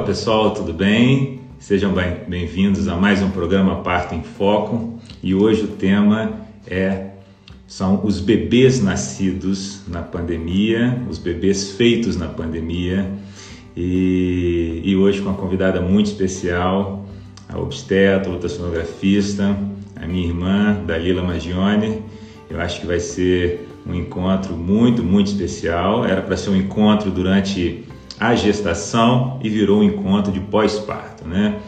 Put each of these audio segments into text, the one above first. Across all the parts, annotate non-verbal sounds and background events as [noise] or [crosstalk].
Olá pessoal, tudo bem? Sejam bem-vindos a mais um programa Parto em Foco e hoje o tema é são os bebês nascidos na pandemia, os bebês feitos na pandemia e, e hoje com uma convidada muito especial, a obstetra, ultrassonografista, a minha irmã Dalila Magione. Eu acho que vai ser um encontro muito, muito especial. Era para ser um encontro durante a gestação e virou um encontro de pós-parto, né?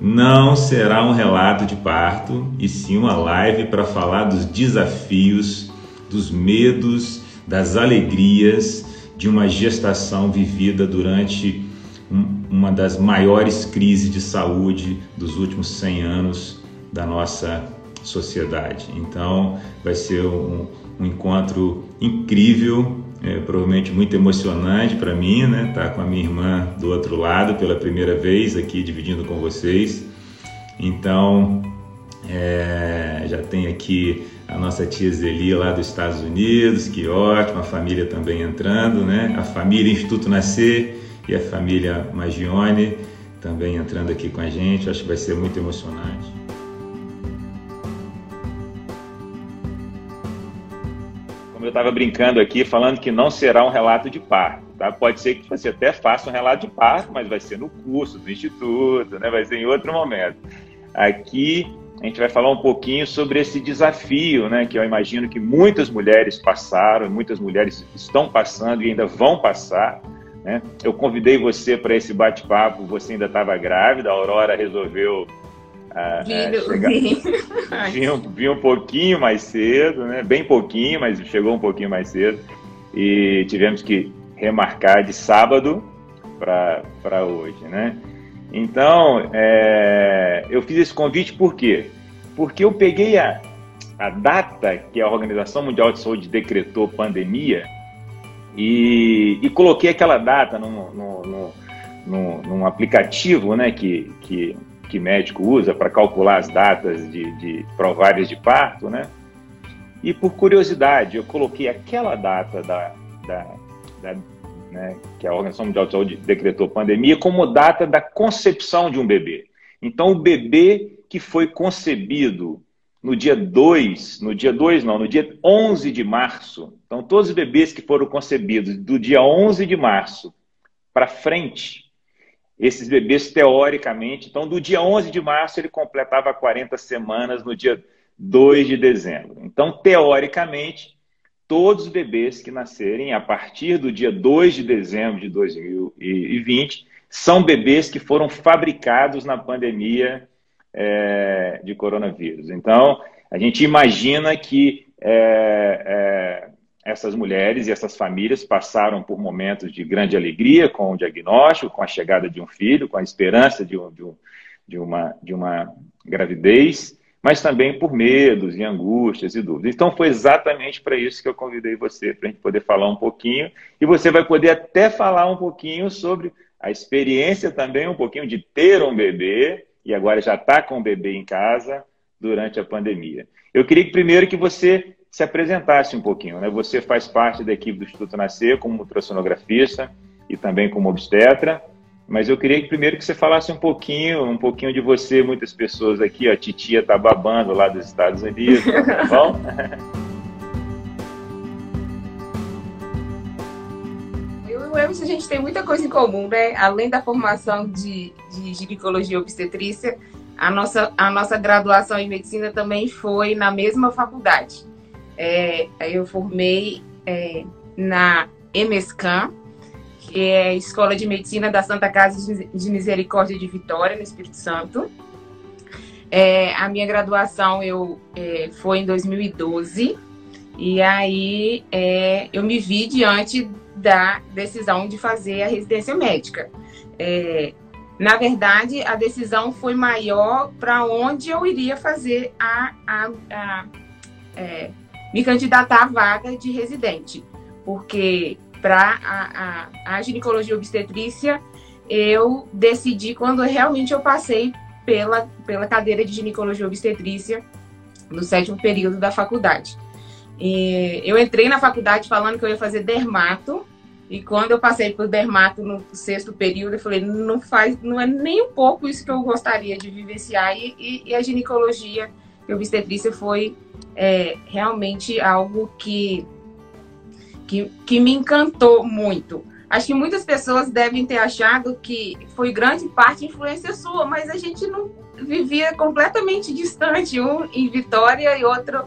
Não será um relato de parto, e sim uma live para falar dos desafios, dos medos, das alegrias de uma gestação vivida durante uma das maiores crises de saúde dos últimos 100 anos da nossa sociedade. Então, vai ser um, um encontro incrível, é, provavelmente muito emocionante para mim, né? Tá com a minha irmã do outro lado pela primeira vez aqui dividindo com vocês. Então, é, já tem aqui a nossa tia Zeli lá dos Estados Unidos, que ótimo, a família também entrando, né? A família Instituto Nascer e a família Magione também entrando aqui com a gente. Acho que vai ser muito emocionante. Eu estava brincando aqui, falando que não será um relato de parto, tá? Pode ser que você até faça um relato de parto, mas vai ser no curso do instituto, né? Vai ser em outro momento. Aqui a gente vai falar um pouquinho sobre esse desafio, né? Que eu imagino que muitas mulheres passaram, muitas mulheres estão passando e ainda vão passar né? Eu convidei você para esse bate-papo, você ainda estava grávida, a Aurora resolveu uh, chegar... vir, um pouquinho mais cedo, né? bem pouquinho, mas chegou um pouquinho mais cedo. E tivemos que remarcar de sábado para hoje. Né? Então, é, eu fiz esse convite por quê? Porque eu peguei a, a data que a Organização Mundial de Saúde decretou pandemia e, e coloquei aquela data num, num, num, num aplicativo né, que, que, que médico usa para calcular as datas de, de prováveis de parto, né? E por curiosidade, eu coloquei aquela data da, da, da né, que a Organização Mundial de Saúde decretou pandemia como data da concepção de um bebê. Então, o bebê que foi concebido no dia 2, no dia 2 não, no dia 11 de março. Então, todos os bebês que foram concebidos do dia 11 de março para frente, esses bebês, teoricamente, então, do dia 11 de março, ele completava 40 semanas no dia 2 de dezembro. Então, teoricamente, todos os bebês que nascerem a partir do dia 2 de dezembro de 2020 são bebês que foram fabricados na pandemia é, de coronavírus. Então, a gente imagina que é, é, essas mulheres e essas famílias passaram por momentos de grande alegria com o diagnóstico, com a chegada de um filho, com a esperança de, um, de, um, de, uma, de uma gravidez, mas também por medos e angústias e dúvidas. Então, foi exatamente para isso que eu convidei você, para a gente poder falar um pouquinho, e você vai poder até falar um pouquinho sobre a experiência também, um pouquinho de ter um bebê, e agora já está com o bebê em casa durante a pandemia. Eu queria primeiro que você se apresentasse um pouquinho. Né? Você faz parte da equipe do Instituto Nascer como ultrassonografista e também como obstetra, mas eu queria que primeiro que você falasse um pouquinho, um pouquinho de você. Muitas pessoas aqui, a titia está babando lá dos Estados Unidos, tá bom? [laughs] o Emerson, a gente tem muita coisa em comum, né? Além da formação de, de ginecologia e obstetrícia, a nossa, a nossa graduação em medicina também foi na mesma faculdade. É, eu formei é, na EMESCAN, que é a Escola de Medicina da Santa Casa de Misericórdia de Vitória, no Espírito Santo. É, a minha graduação eu, é, foi em 2012, e aí é, eu me vi diante da decisão de fazer a residência médica. É, na verdade, a decisão foi maior para onde eu iria fazer a, a, a é, me candidatar à vaga de residente, porque para a, a, a ginecologia obstetrícia eu decidi quando realmente eu passei pela, pela cadeira de ginecologia obstetrícia no sétimo período da faculdade. E eu entrei na faculdade falando que eu ia fazer dermato, E quando eu passei por dermato no sexto período, eu falei, não faz, não é nem um pouco isso que eu gostaria de vivenciar. E, e, e a ginecologia e obstetrícia foi é, realmente algo que, que, que me encantou muito. Acho que muitas pessoas devem ter achado que foi grande parte influência sua, mas a gente não vivia completamente distante, um em Vitória e outro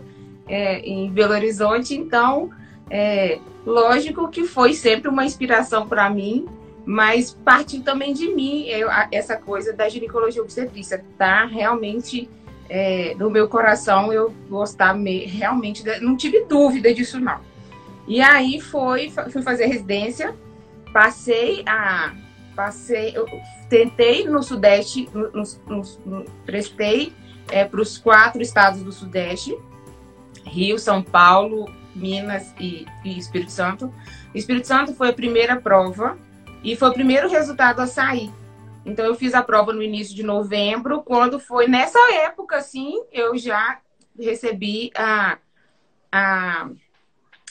é, em Belo Horizonte. Então, é, lógico que foi sempre uma inspiração para mim, mas partiu também de mim eu, essa coisa da ginecologia obstetrícia, tá? Realmente é, no meu coração eu gostar me, realmente, não tive dúvida disso não. E aí foi, fui fazer residência, passei a, passei, eu tentei no Sudeste, no, no, no, prestei é, para os quatro estados do Sudeste, Rio, São Paulo, Minas e, e Espírito Santo. Espírito Santo foi a primeira prova e foi o primeiro resultado a sair. Então eu fiz a prova no início de novembro, quando foi nessa época, assim, eu já recebi a, a,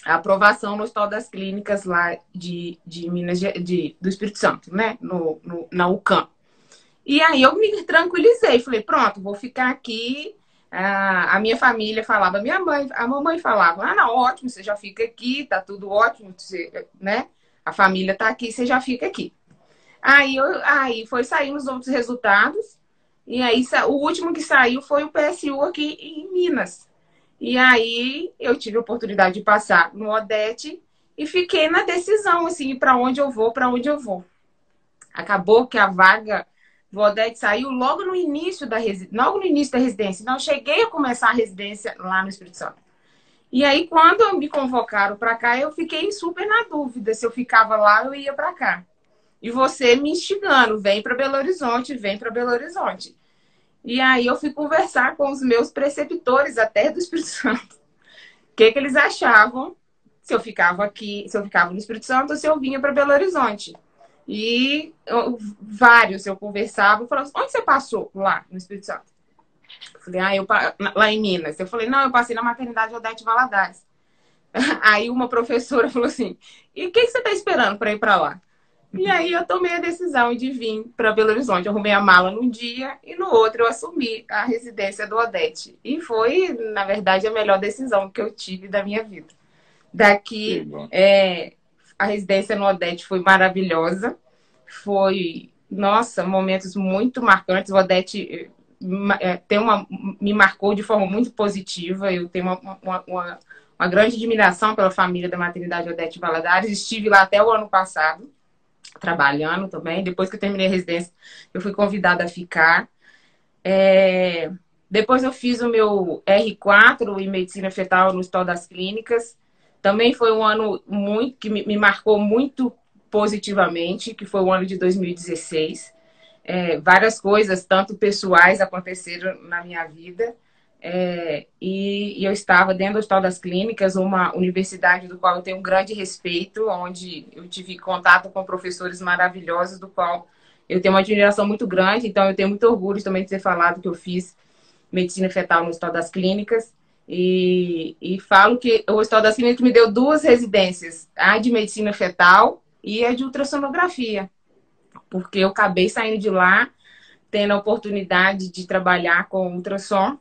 a aprovação no Hospital das Clínicas lá de, de Minas de, do Espírito Santo, né? No, no, na UCAM. E aí eu me tranquilizei, falei, pronto, vou ficar aqui. Ah, a minha família falava, minha mãe, a mamãe falava, ah, não, ótimo, você já fica aqui, tá tudo ótimo, você, né? A família tá aqui, você já fica aqui. Aí, eu, aí foi saindo os outros resultados. E aí o último que saiu foi o PSU aqui em Minas. E aí eu tive a oportunidade de passar no Odete e fiquei na decisão, assim, para onde eu vou, para onde eu vou. Acabou que a vaga do Odete saiu logo no início da logo no início da residência. Não cheguei a começar a residência lá no Espírito Santo. E aí, quando me convocaram para cá, eu fiquei super na dúvida se eu ficava lá ou ia para cá e você me instigando, vem para Belo Horizonte, vem para Belo Horizonte. E aí eu fui conversar com os meus preceptores até do Espírito Santo. O que, que eles achavam se eu ficava aqui, se eu ficava no Espírito Santo ou se eu vinha para Belo Horizonte. E eu, vários eu conversava, eu falava, onde você passou lá no Espírito Santo? Eu falei, ah, eu lá em Minas. Eu falei, não, eu passei na maternidade Odete Valadares. [laughs] Aí uma professora [laughs] falou assim: e o que você está esperando para ir para lá? E aí eu tomei a decisão de vir para Belo Horizonte. Eu arrumei a mala num dia e no outro eu assumi a residência do Odete. E foi, na verdade, a melhor decisão que eu tive da minha vida. Daqui, é, a residência no Odete foi maravilhosa. Foi, nossa, momentos muito marcantes. O Odete é, tem uma, me marcou de forma muito positiva. Eu tenho uma, uma, uma, uma grande admiração pela família da maternidade Odete Valadares. Estive lá até o ano passado trabalhando também. Depois que eu terminei a residência, eu fui convidada a ficar. É... Depois eu fiz o meu R4 em medicina fetal no Hospital das Clínicas. Também foi um ano muito que me marcou muito positivamente, que foi o ano de 2016. É, várias coisas, tanto pessoais, aconteceram na minha vida. É, e, e, eu estava dentro do Hospital das Clínicas, uma universidade do qual eu tenho um grande respeito, onde eu tive contato com professores maravilhosos, do qual eu tenho uma admiração muito grande. Então, eu tenho muito orgulho também de ter falado que eu fiz medicina fetal no Hospital das Clínicas. E, e falo que o Hospital das Clínicas me deu duas residências, a de medicina fetal e a de ultrassonografia, porque eu acabei saindo de lá tendo a oportunidade de trabalhar com ultrassom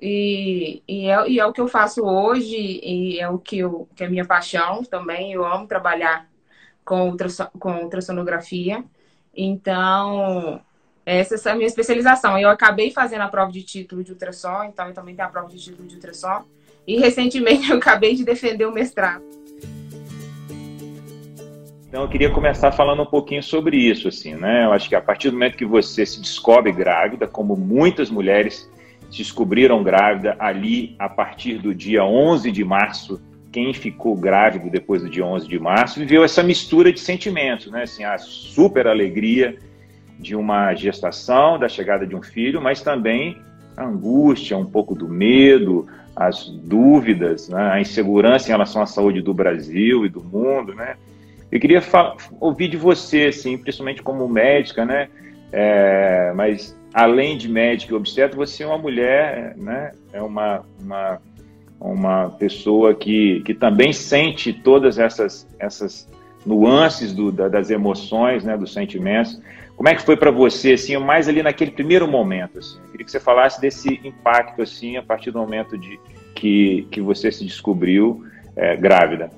e, e, é, e é o que eu faço hoje, e é o que, eu, que é minha paixão também. Eu amo trabalhar com, ultrason, com ultrassonografia. Então, essa é a minha especialização. Eu acabei fazendo a prova de título de ultrassom, então eu também tenho a prova de título de ultrassom. E recentemente [laughs] eu acabei de defender o mestrado. Então eu queria começar falando um pouquinho sobre isso, assim, né? Eu acho que a partir do momento que você se descobre grávida, como muitas mulheres descobriram grávida ali a partir do dia 11 de março. Quem ficou grávido depois do dia 11 de março viveu essa mistura de sentimentos, né? Assim, a super alegria de uma gestação, da chegada de um filho, mas também a angústia, um pouco do medo, as dúvidas, né? a insegurança em relação à saúde do Brasil e do mundo, né? Eu queria ouvir de você, assim, principalmente como médica, né? É, mas além de médico e obstetra, você é uma mulher, né? É uma, uma, uma pessoa que, que também sente todas essas, essas nuances do, da, das emoções, né, dos sentimentos. Como é que foi para você, assim, mais ali naquele primeiro momento? Assim? Eu queria que você falasse desse impacto, assim, a partir do momento de que, que você se descobriu é, grávida.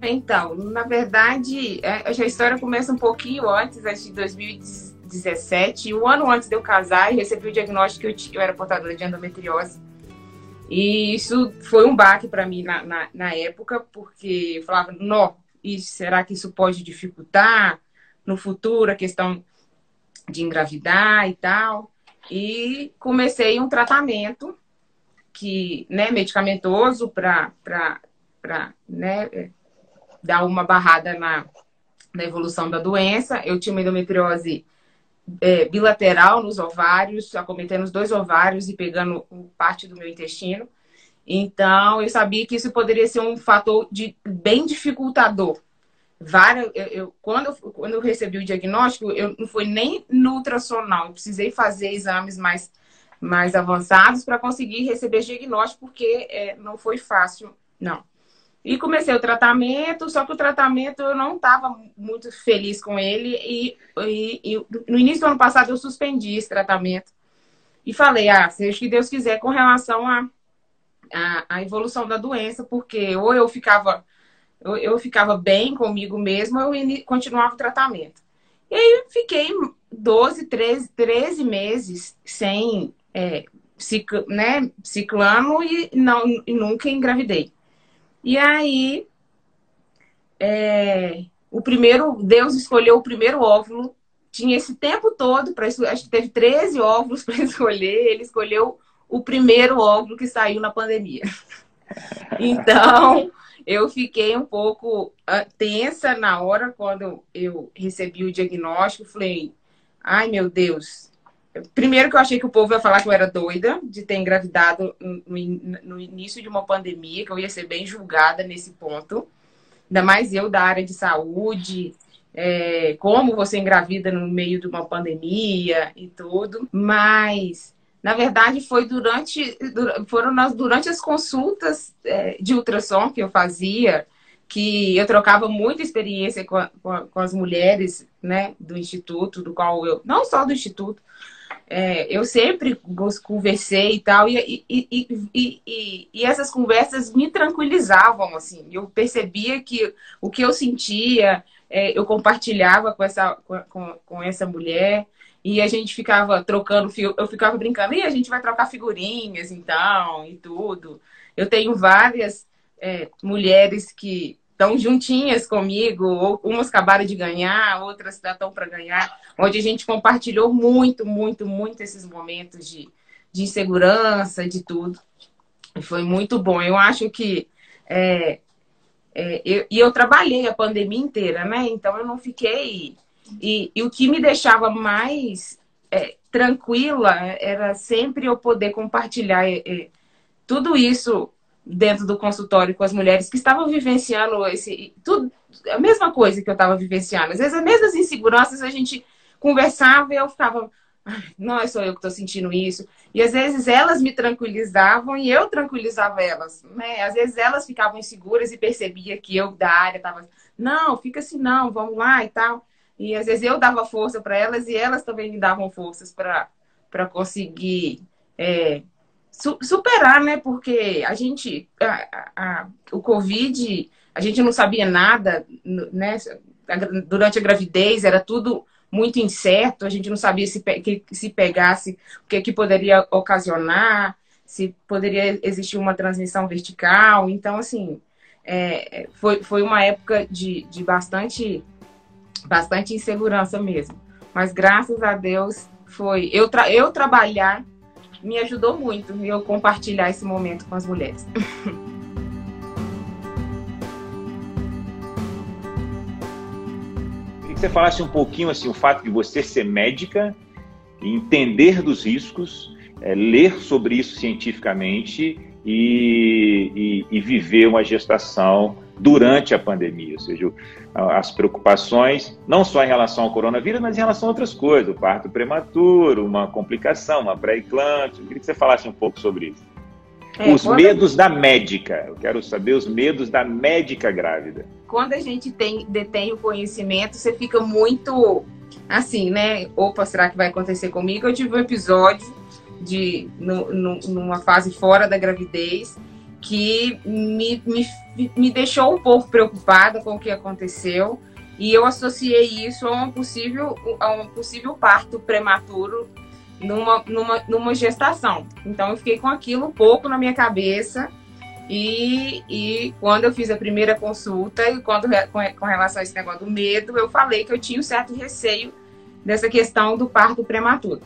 Então, na verdade, é, a história começa um pouquinho antes, acho de 2017. Um ano antes de eu casar, e recebi o diagnóstico que eu, era portadora de endometriose. E isso foi um baque para mim na, na, na, época, porque eu falava, não, será que isso pode dificultar no futuro a questão de engravidar e tal? E comecei um tratamento que, né, medicamentoso para né, dar uma barrada na, na evolução da doença. Eu tinha uma endometriose é, bilateral nos ovários, acometendo os dois ovários e pegando parte do meu intestino. Então, eu sabia que isso poderia ser um fator de, bem dificultador. Várias, eu, eu, quando, eu, quando eu recebi o diagnóstico, eu não fui nem no ultrassonal, eu precisei fazer exames mais, mais avançados para conseguir receber diagnóstico, porque é, não foi fácil, não. E comecei o tratamento, só que o tratamento eu não estava muito feliz com ele. E, e, e, no início do ano passado eu suspendi esse tratamento. E falei, ah, seja o que Deus quiser com relação à a, a, a, evolução da doença, porque ou eu ficava, eu, eu ficava bem comigo mesma, ou eu continuava o tratamento. E aí fiquei 12, 13, 13 meses sem é, né, ciclano e, não, e nunca engravidei. E aí, é, o primeiro, Deus escolheu o primeiro óvulo, tinha esse tempo todo para acho que teve 13 óvulos [laughs] para escolher, ele escolheu o primeiro óvulo que saiu na pandemia. [laughs] Então, eu fiquei um pouco ah, tensa na hora quando eu recebi o diagnóstico, falei: "Ai, meu Deus, Primeiro que eu achei que o povo ia falar que eu era doida de ter engravidado no, início de uma pandemia, que eu ia ser bem julgada nesse ponto. Ainda mais eu da área de saúde, é, como você engravida no meio de uma pandemia e tudo. Mas, na verdade, foi durante, foram nas, durante as consultas é, de ultrassom que eu fazia, que eu trocava muita experiência com, a, com, a, com as mulheres né, do Instituto, do qual eu, não só do Instituto, é, eu sempre conversei e tal, e, e, e, e, essas conversas me tranquilizavam, assim. Eu percebia que o que eu sentia, é, eu compartilhava com essa, com, com essa mulher, e a gente ficava trocando, eu ficava brincando, e a gente vai trocar figurinhas, então, e tudo. Eu tenho várias é, mulheres que estão juntinhas comigo, ou umas acabaram de ganhar, outras estão para ganhar, onde a gente compartilhou muito, muito, muito esses momentos de, de insegurança, de tudo. Foi muito bom. Eu acho que. É, é, eu, e eu trabalhei a pandemia inteira, né? Então eu não fiquei. E, e o que me deixava mais é, tranquila era sempre eu poder compartilhar é, é, tudo isso dentro do consultório com as mulheres que estavam vivenciando esse tudo a mesma coisa que eu estava vivenciando. Às vezes as mesmas inseguranças a gente conversava e eu ficava, não sou eu que estou sentindo isso. E às vezes elas me tranquilizavam e eu tranquilizava elas, né? Às vezes elas ficavam inseguras e percebia que eu da área estava, não, fica assim não, vamos lá e tal. E às vezes eu dava força para elas e elas também me davam forças para para conseguir é, su superar, né? Porque a gente, a, a, o Covid, a gente não sabia nada, né? Durante a gravidez era tudo muito incerto, a gente não sabia se, que, se pegasse o que, que poderia ocasionar, se poderia existir uma transmissão vertical. Então, assim, é, foi, foi uma época de, de bastante, bastante insegurança mesmo. Mas graças a Deus foi eu, tra eu trabalhar me ajudou muito eu compartilhar esse momento com as mulheres. Queria que você falasse um pouquinho assim o fato de você ser médica, entender dos riscos, é, ler sobre isso cientificamente e, e, e viver uma gestação durante a pandemia, ou seja, as preocupações não só em relação ao coronavírus, mas em relação a outras coisas, o parto prematuro, uma complicação, uma pré-eclâmpsia. Eu queria que você falasse um pouco sobre isso. É, os medos da médica. Eu quero saber os medos da médica grávida. quando a gente tem, detém o conhecimento, você fica muito assim, né? Opa, será que vai acontecer comigo? Eu tive um episódio de no, no, numa fase fora da gravidez que me, me, me deixou um pouco preocupada com o que aconteceu e eu associei isso a um possível, a um possível parto prematuro numa, numa, numa gestação. Então eu fiquei com aquilo um pouco na minha cabeça e, e quando eu fiz a primeira consulta e quando com, com relação a esse negócio do medo, eu falei que eu tinha um certo receio dessa questão do parto prematuro.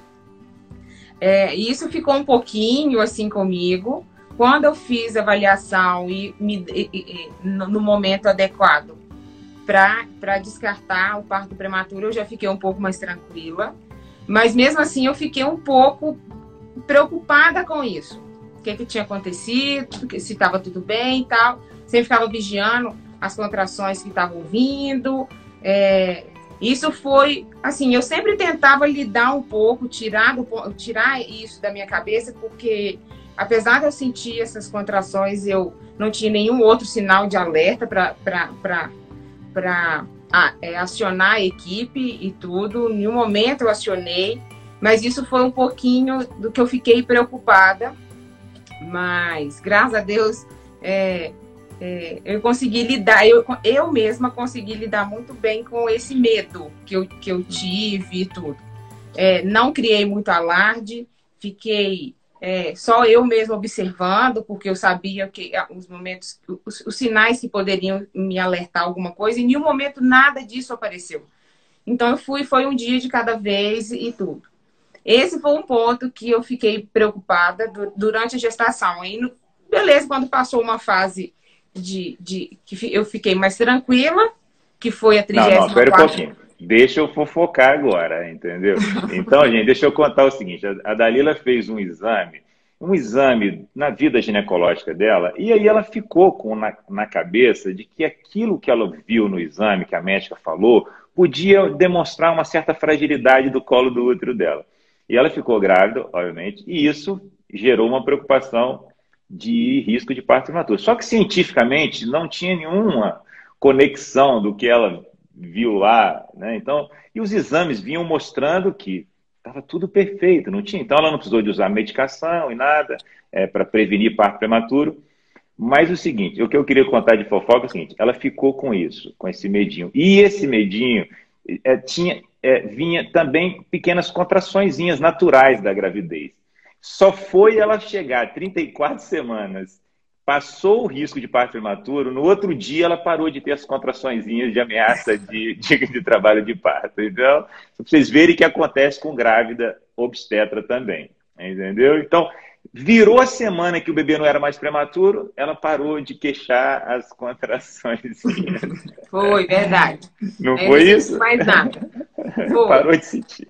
É, isso ficou um pouquinho assim comigo. Quando eu fiz a avaliação e, me, e, e no, momento adequado para descartar o parto prematuro, eu já fiquei um pouco mais tranquila. Mas mesmo assim, eu fiquei um pouco preocupada com isso. O que, que tinha acontecido, se estava tudo bem e tal. Sempre ficava vigiando as contrações que estavam vindo. É, isso foi, assim, eu sempre tentava lidar um pouco, tirar, do, tirar isso da minha cabeça, porque apesar de eu sentir essas contrações, eu não tinha nenhum outro sinal de alerta para é, acionar a equipe e tudo. Em um momento eu acionei, mas isso foi um pouquinho do que eu fiquei preocupada. Mas, graças a Deus, é, é, eu consegui lidar, eu, eu mesma consegui lidar muito bem com esse medo que eu, que eu tive e tudo. É, não criei muito alarde, fiquei é, só eu mesma observando, porque eu sabia que ah, os momentos, os, os, sinais que poderiam me alertar alguma coisa, e em nenhum momento nada disso apareceu. Então eu fui, foi um dia de cada vez e tudo. Esse foi um ponto que eu fiquei preocupada durante a gestação. Aí, beleza, quando passou uma fase de, de que eu fiquei mais tranquila, que foi a 34. Não, não, espera um pouquinho. Deixa eu fofocar agora, entendeu? [laughs] Então, gente, deixa eu contar o seguinte: a Dalila fez um exame, um exame na vida ginecológica dela, e aí ela ficou com na, na cabeça de que aquilo que ela viu no exame, que a médica falou, podia demonstrar uma certa fragilidade do colo do útero dela. E ela ficou grávida, obviamente, e isso gerou uma preocupação de risco de parto prematuro. Só que cientificamente não tinha nenhuma conexão do que ela viu lá, né? Então, e os exames vinham mostrando que estava tudo perfeito, não tinha. Então, ela não precisou de usar medicação e nada é, para prevenir parto prematuro. Mas o seguinte, o que eu queria contar de fofoca é o seguinte: ela ficou com isso, com esse medinho. E esse medinho é, tinha, é, vinha também pequenas contraçõezinhas naturais da gravidez. Só foi ela chegar 34 semanas, passou o risco de parto prematuro, no outro dia ela parou de ter as contrações de ameaça de, [laughs] de, de trabalho de parto. Então, para vocês verem o que acontece com grávida obstetra também. Entendeu? Então, virou a semana que o bebê não era mais prematuro, ela parou de queixar as contrações. [laughs] Foi, verdade. Não foi isso? Mais nada. [laughs] Foi. Parou de sentir.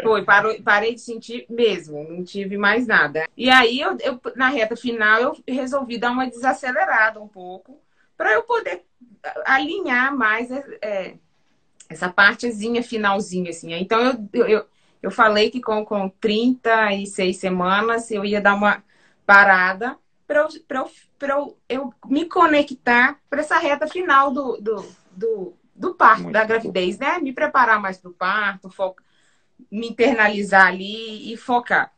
Foi, parou, parei de sentir mesmo, não tive mais nada. E aí, eu, eu na reta final, eu resolvi dar uma desacelerada um pouco, para eu poder alinhar mais é, essa partezinha finalzinha, assim. Então, eu, eu, eu falei que com, com 36 semanas eu ia dar uma parada para eu, eu, eu, eu me conectar para essa reta final do, do, do, do parto, Muito da gravidez, né? Me preparar mais para o parto, focar me internalizar ali e focar.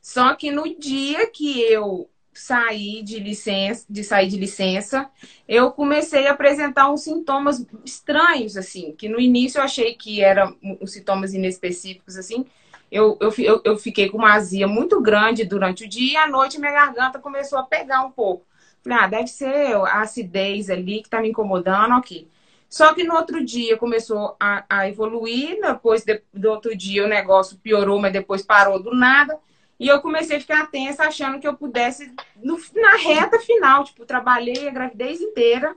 Só que no dia que eu saí de licença, de sair de licença, eu comecei a apresentar uns sintomas estranhos, assim, que no início eu achei que eram uns sintomas inespecíficos, assim. Eu, eu, eu, fiquei com uma azia muito grande durante o dia e à noite minha garganta começou a pegar um pouco. Falei, ah, deve ser a acidez ali que tá me incomodando, ok. Só que no outro dia começou a, a evoluir, depois de, do outro dia o negócio piorou, mas depois parou do nada. E eu comecei a ficar tensa, achando que eu pudesse, no, na reta final, tipo, trabalhei a gravidez inteira.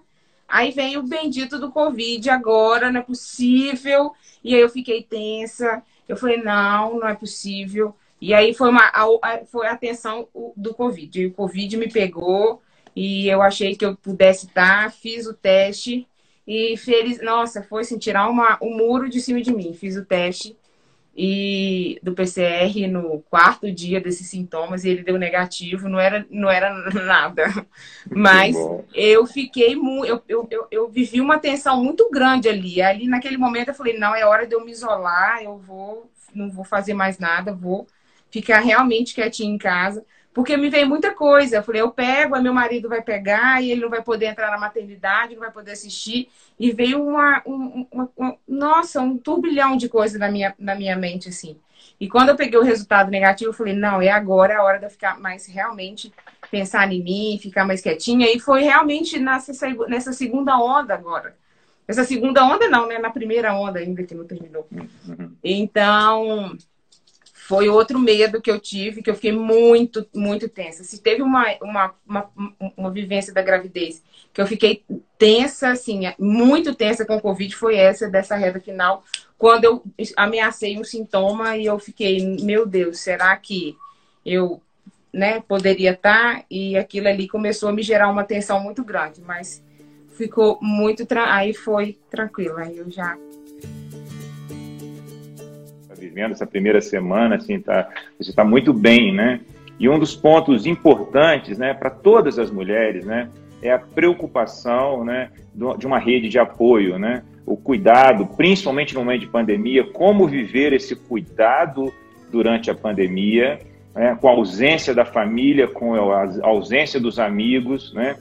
Aí vem o bendito do Covid agora, não é possível. E aí eu fiquei tensa. Eu falei, não, não é possível. E aí foi, uma, a, foi a atenção do Covid. E o Covid me pegou e eu achei que eu pudesse estar, fiz o teste e feliz, nossa, foi assim, tirar uma, um muro de cima de mim. Fiz o teste e do PCR no quarto dia desses sintomas e ele deu negativo, não era, não era [laughs] nada. Mas eu fiquei muito, eu, eu, eu, eu, vivi uma tensão muito grande ali. Ali naquele momento eu falei, não, é hora de eu me isolar, eu vou, não vou fazer mais nada, vou ficar realmente quietinho em casa. Porque me veio muita coisa. Eu falei, eu pego, aí meu marido vai pegar e ele não vai poder entrar na maternidade, não vai poder assistir. E veio uma, uma, uma, uma nossa, um turbilhão de coisas na minha, na minha mente, assim. E quando eu peguei o resultado negativo, eu falei, não, é agora, a hora de eu ficar mais realmente pensar em mim, ficar mais quietinha. E foi realmente nessa, nessa segunda onda agora. Essa segunda onda não, né? Na primeira onda ainda que não terminou. Uhum. Então, foi outro medo que eu tive, que eu fiquei muito, muito tensa. Se teve uma, uma, uma, uma vivência da gravidez que eu fiquei tensa, assim, muito tensa com o Covid, foi essa dessa reta final, quando eu ameacei um sintoma e eu fiquei, meu Deus, será que eu né, poderia estar? E aquilo ali começou a me gerar uma tensão muito grande, mas ficou muito. Aí foi tranquilo, aí eu já vivendo essa primeira semana, assim, tá, você está muito bem, né? E um dos pontos importantes, né, para todas as mulheres, né, é a preocupação, né, de uma rede de apoio, né? O cuidado, principalmente no momento de pandemia, como viver esse cuidado durante a pandemia, né, com a ausência da família, com a ausência dos amigos, né?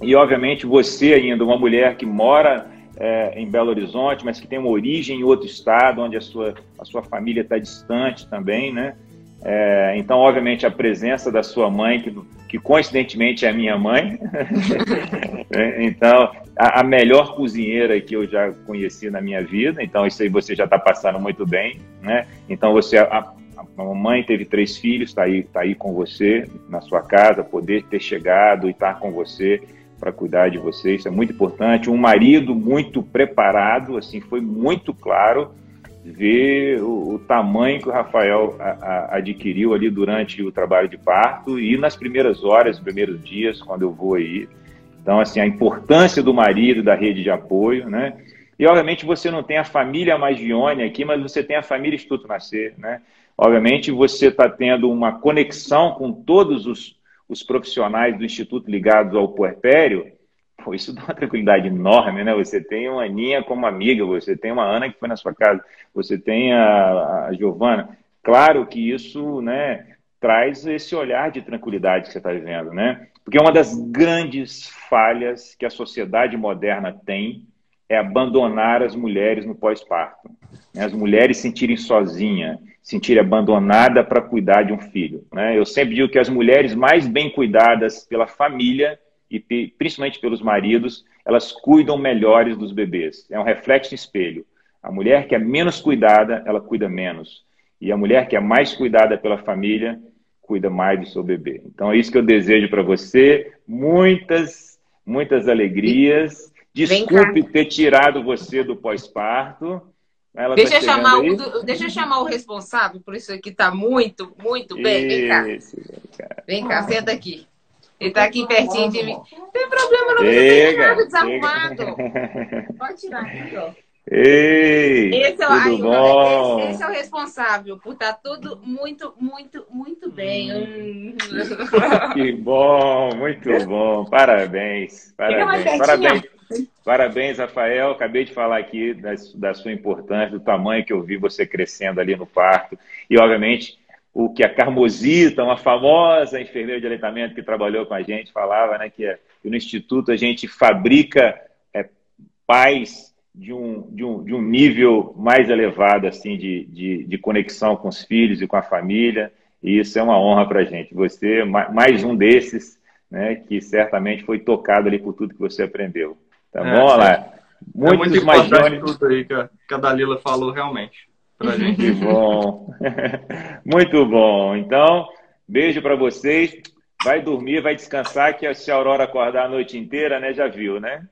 E obviamente você ainda uma mulher que mora é, em Belo Horizonte, mas que tem uma origem em outro estado, onde a sua, a sua família está distante também, né? É, então, obviamente, a presença da sua mãe, que, que coincidentemente é a minha mãe, [laughs] é, então, a, a, melhor cozinheira que eu já conheci na minha vida, então isso aí você já está passando muito bem, né? Então, você, a, a mamãe teve três filhos, está aí, tá aí com você, na sua casa, poder ter chegado e estar tá com você, para cuidar de você, isso é muito importante. Um marido muito preparado, assim, foi muito claro ver o, o tamanho que o Rafael a, a, adquiriu ali durante o trabalho de parto e nas primeiras horas, primeiros dias, quando eu vou aí. Então, assim, a importância do marido, da rede de apoio, né? E, obviamente, você não tem a família Magione aqui, mas você tem a família Instituto Nascer, né? Obviamente, você está tendo uma conexão com todos os os profissionais do Instituto ligados ao puerpério, pô, isso dá uma tranquilidade enorme, né? Você tem uma Aninha como amiga, você tem uma Ana que foi na sua casa, você tem a, a Giovana. Claro que isso, né, traz esse olhar de tranquilidade que você está vivendo, né? Porque uma das grandes falhas que a sociedade moderna tem é abandonar as mulheres no pós-parto. Né? As mulheres sentirem sozinhas, sentir abandonada para cuidar de um filho. Né? Eu sempre digo que as mulheres mais bem cuidadas pela família e principalmente pelos maridos, elas cuidam melhores dos bebês. É um reflexo espelho. A mulher que é menos cuidada, ela cuida menos. E a mulher que é mais cuidada pela família, cuida mais do seu bebê. Então é isso que eu desejo para você. Muitas, muitas alegrias. Desculpe ter tirado você do pós-parto. Ela deixa, tá eu chamar o, deixa eu chamar o responsável por isso aqui, tá muito, muito bem. Vem cá. Vem cá, senta aqui. Ele tá aqui pertinho de mim. Não tem problema, não precisa nada desarrumado. [laughs] Pode tirar aqui, ó. Ei, esse, é, aí, bom? Esse, esse, é o responsável por estar tá tudo muito, muito, muito bem. Hum. [laughs] Que bom, muito bom. Parabéns. Parabéns. Parabéns. Parabéns, Rafael. Acabei de falar aqui da, da, sua importância, do tamanho que eu vi você crescendo ali no parto. E, obviamente, o que a Carmosita, uma famosa enfermeira de aleitamento que trabalhou com a gente, falava, né, que, que no Instituto a gente fabrica é, pais de um, de, um, de um nível mais elevado assim de, de, de conexão com os filhos e com a família. E isso é uma honra para a gente. Você, mais um desses, né, que certamente foi tocado ali por tudo que você aprendeu. Tá é, bom, lá. Muitos é muito importante tudo aí que a, que a Dalila falou realmente pra [laughs] gente. Que bom. [laughs] muito bom. Então, beijo para vocês. Vai dormir, vai descansar, que se a Aurora acordar a noite inteira, né? Já viu, né?